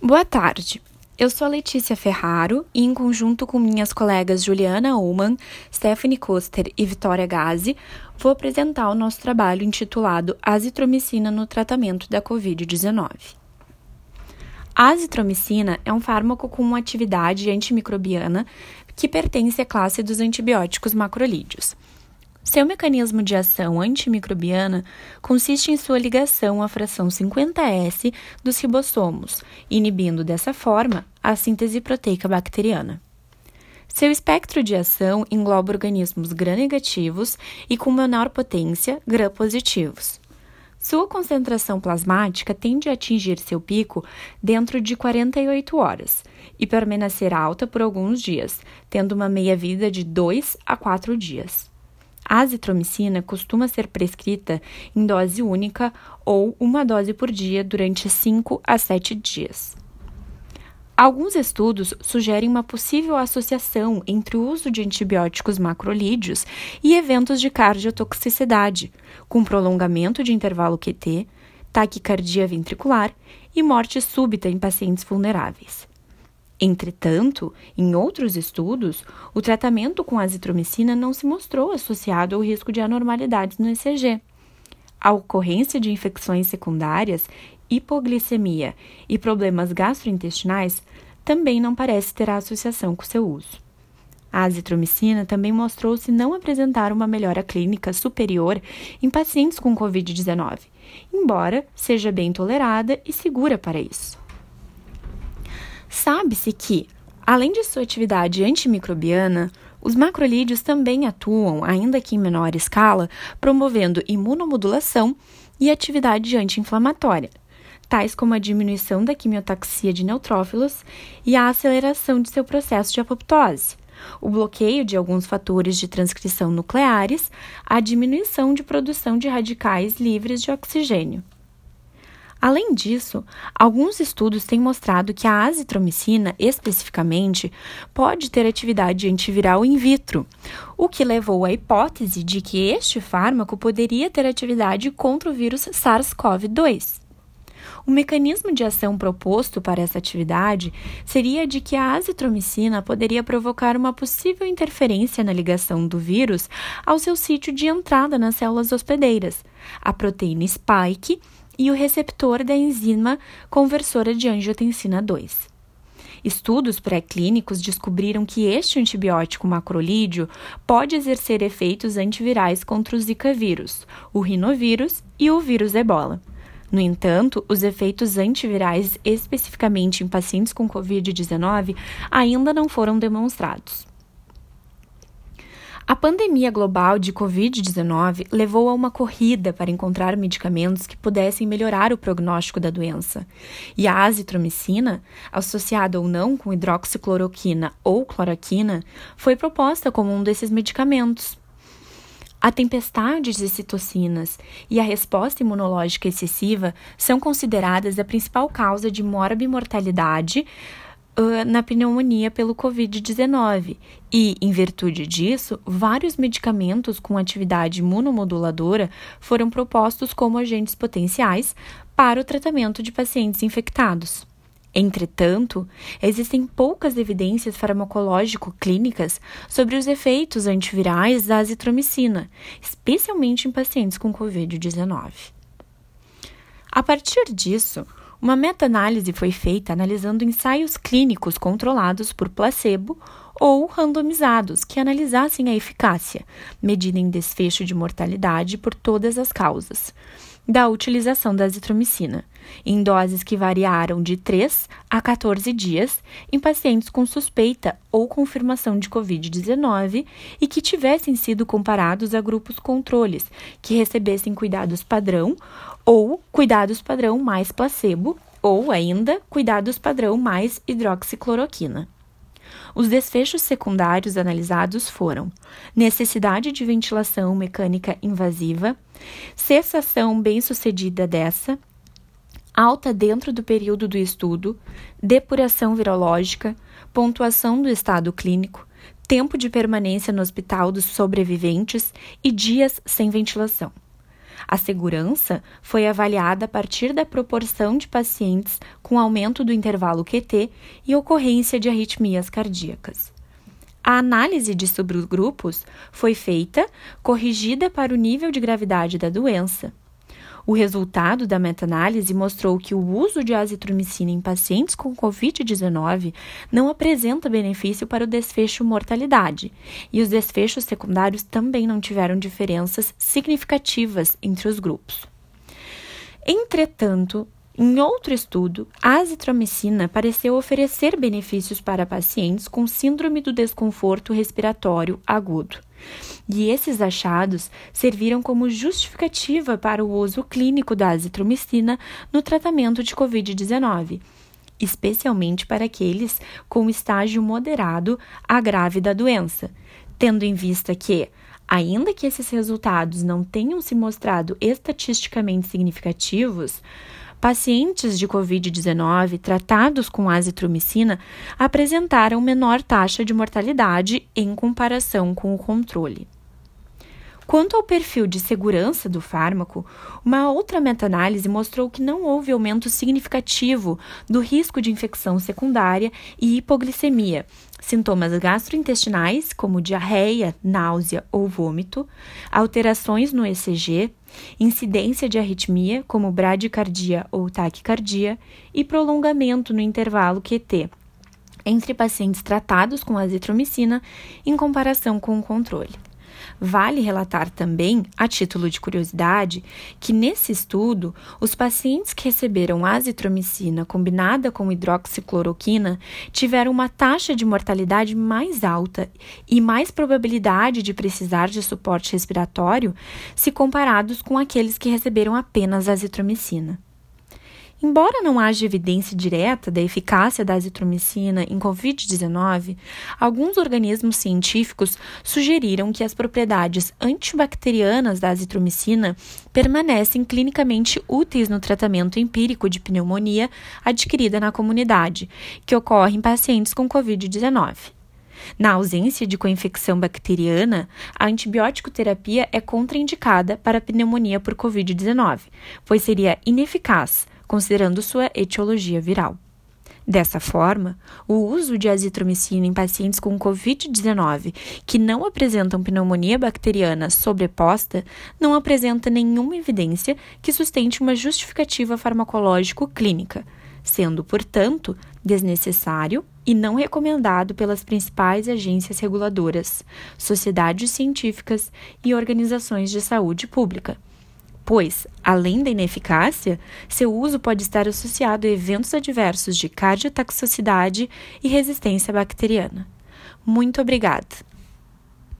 Boa tarde. Eu sou Letícia Ferraro e, em conjunto com minhas colegas Juliana Ullmann, Stephanie Koster e Vitória Gazi, vou apresentar o nosso trabalho intitulado Azitromicina no tratamento da Covid-19. A azitromicina é um fármaco com atividade antimicrobiana que pertence à classe dos antibióticos macrolídeos. Seu mecanismo de ação antimicrobiana consiste em sua ligação à fração 50S dos ribossomos, inibindo dessa forma a síntese proteica bacteriana. Seu espectro de ação engloba organismos gram-negativos e com menor potência, gram-positivos. Sua concentração plasmática tende a atingir seu pico dentro de 48 horas e permanecer alta por alguns dias, tendo uma meia-vida de 2 a 4 dias. A azitromicina costuma ser prescrita em dose única ou uma dose por dia durante 5 a 7 dias. Alguns estudos sugerem uma possível associação entre o uso de antibióticos macrolídeos e eventos de cardiotoxicidade, com prolongamento de intervalo QT, taquicardia ventricular e morte súbita em pacientes vulneráveis. Entretanto, em outros estudos, o tratamento com azitromicina não se mostrou associado ao risco de anormalidades no ECG. A ocorrência de infecções secundárias, hipoglicemia e problemas gastrointestinais também não parece ter associação com seu uso. A azitromicina também mostrou-se não apresentar uma melhora clínica superior em pacientes com Covid-19, embora seja bem tolerada e segura para isso. Sabe-se que, além de sua atividade antimicrobiana, os macrolídeos também atuam, ainda que em menor escala, promovendo imunomodulação e atividade anti-inflamatória, tais como a diminuição da quimiotaxia de neutrófilos e a aceleração de seu processo de apoptose, o bloqueio de alguns fatores de transcrição nucleares, a diminuição de produção de radicais livres de oxigênio. Além disso, alguns estudos têm mostrado que a azitromicina, especificamente, pode ter atividade antiviral in vitro, o que levou à hipótese de que este fármaco poderia ter atividade contra o vírus SARS-CoV-2. O mecanismo de ação proposto para essa atividade seria de que a azitromicina poderia provocar uma possível interferência na ligação do vírus ao seu sítio de entrada nas células hospedeiras, a proteína spike e o receptor da enzima conversora de angiotensina 2. Estudos pré-clínicos descobriram que este antibiótico macrolídeo pode exercer efeitos antivirais contra o Zika vírus, o rinovírus e o vírus ebola. No entanto, os efeitos antivirais, especificamente em pacientes com Covid-19, ainda não foram demonstrados. A pandemia global de Covid-19 levou a uma corrida para encontrar medicamentos que pudessem melhorar o prognóstico da doença. E a azitromicina, associada ou não com hidroxicloroquina ou cloroquina, foi proposta como um desses medicamentos. A tempestade de citocinas e a resposta imunológica excessiva são consideradas a principal causa de morbimortalidade uh, na pneumonia pelo Covid-19 e, em virtude disso, vários medicamentos com atividade imunomoduladora foram propostos como agentes potenciais para o tratamento de pacientes infectados. Entretanto, existem poucas evidências farmacológico-clínicas sobre os efeitos antivirais da azitromicina, especialmente em pacientes com Covid-19. A partir disso, uma meta-análise foi feita analisando ensaios clínicos controlados por placebo ou randomizados que analisassem a eficácia, medida em desfecho de mortalidade por todas as causas, da utilização da azitromicina, em doses que variaram de 3 a 14 dias em pacientes com suspeita ou confirmação de Covid-19 e que tivessem sido comparados a grupos controles que recebessem cuidados padrão ou cuidados padrão mais placebo, ou ainda cuidados padrão mais hidroxicloroquina. Os desfechos secundários analisados foram necessidade de ventilação mecânica invasiva, cessação bem-sucedida dessa, alta dentro do período do estudo, depuração virológica, pontuação do estado clínico, tempo de permanência no hospital dos sobreviventes e dias sem ventilação. A segurança foi avaliada a partir da proporção de pacientes com aumento do intervalo QT e ocorrência de arritmias cardíacas. A análise de subgrupos foi feita, corrigida para o nível de gravidade da doença. O resultado da meta-análise mostrou que o uso de azitromicina em pacientes com Covid-19 não apresenta benefício para o desfecho mortalidade, e os desfechos secundários também não tiveram diferenças significativas entre os grupos. Entretanto, em outro estudo, a azitromicina pareceu oferecer benefícios para pacientes com síndrome do desconforto respiratório agudo. E esses achados serviram como justificativa para o uso clínico da azitromicina no tratamento de COVID-19, especialmente para aqueles com estágio moderado a grave da doença, tendo em vista que Ainda que esses resultados não tenham se mostrado estatisticamente significativos, pacientes de Covid-19 tratados com azitromicina apresentaram menor taxa de mortalidade em comparação com o controle. Quanto ao perfil de segurança do fármaco, uma outra meta-análise mostrou que não houve aumento significativo do risco de infecção secundária e hipoglicemia, sintomas gastrointestinais, como diarreia, náusea ou vômito, alterações no ECG, incidência de arritmia, como bradicardia ou taquicardia, e prolongamento no intervalo QT entre pacientes tratados com azitromicina em comparação com o controle. Vale relatar também, a título de curiosidade, que nesse estudo, os pacientes que receberam azitromicina combinada com hidroxicloroquina tiveram uma taxa de mortalidade mais alta e mais probabilidade de precisar de suporte respiratório se comparados com aqueles que receberam apenas azitromicina. Embora não haja evidência direta da eficácia da azitromicina em Covid-19, alguns organismos científicos sugeriram que as propriedades antibacterianas da azitromicina permanecem clinicamente úteis no tratamento empírico de pneumonia adquirida na comunidade, que ocorre em pacientes com Covid-19. Na ausência de coinfecção bacteriana, a antibiótico terapia é contraindicada para pneumonia por Covid-19, pois seria ineficaz considerando sua etiologia viral. Dessa forma, o uso de azitromicina em pacientes com Covid-19 que não apresentam pneumonia bacteriana sobreposta não apresenta nenhuma evidência que sustente uma justificativa farmacológico-clínica, sendo, portanto, desnecessário e não recomendado pelas principais agências reguladoras, sociedades científicas e organizações de saúde pública pois, além da ineficácia, seu uso pode estar associado a eventos adversos de cardiotoxicidade e resistência bacteriana. Muito obrigada!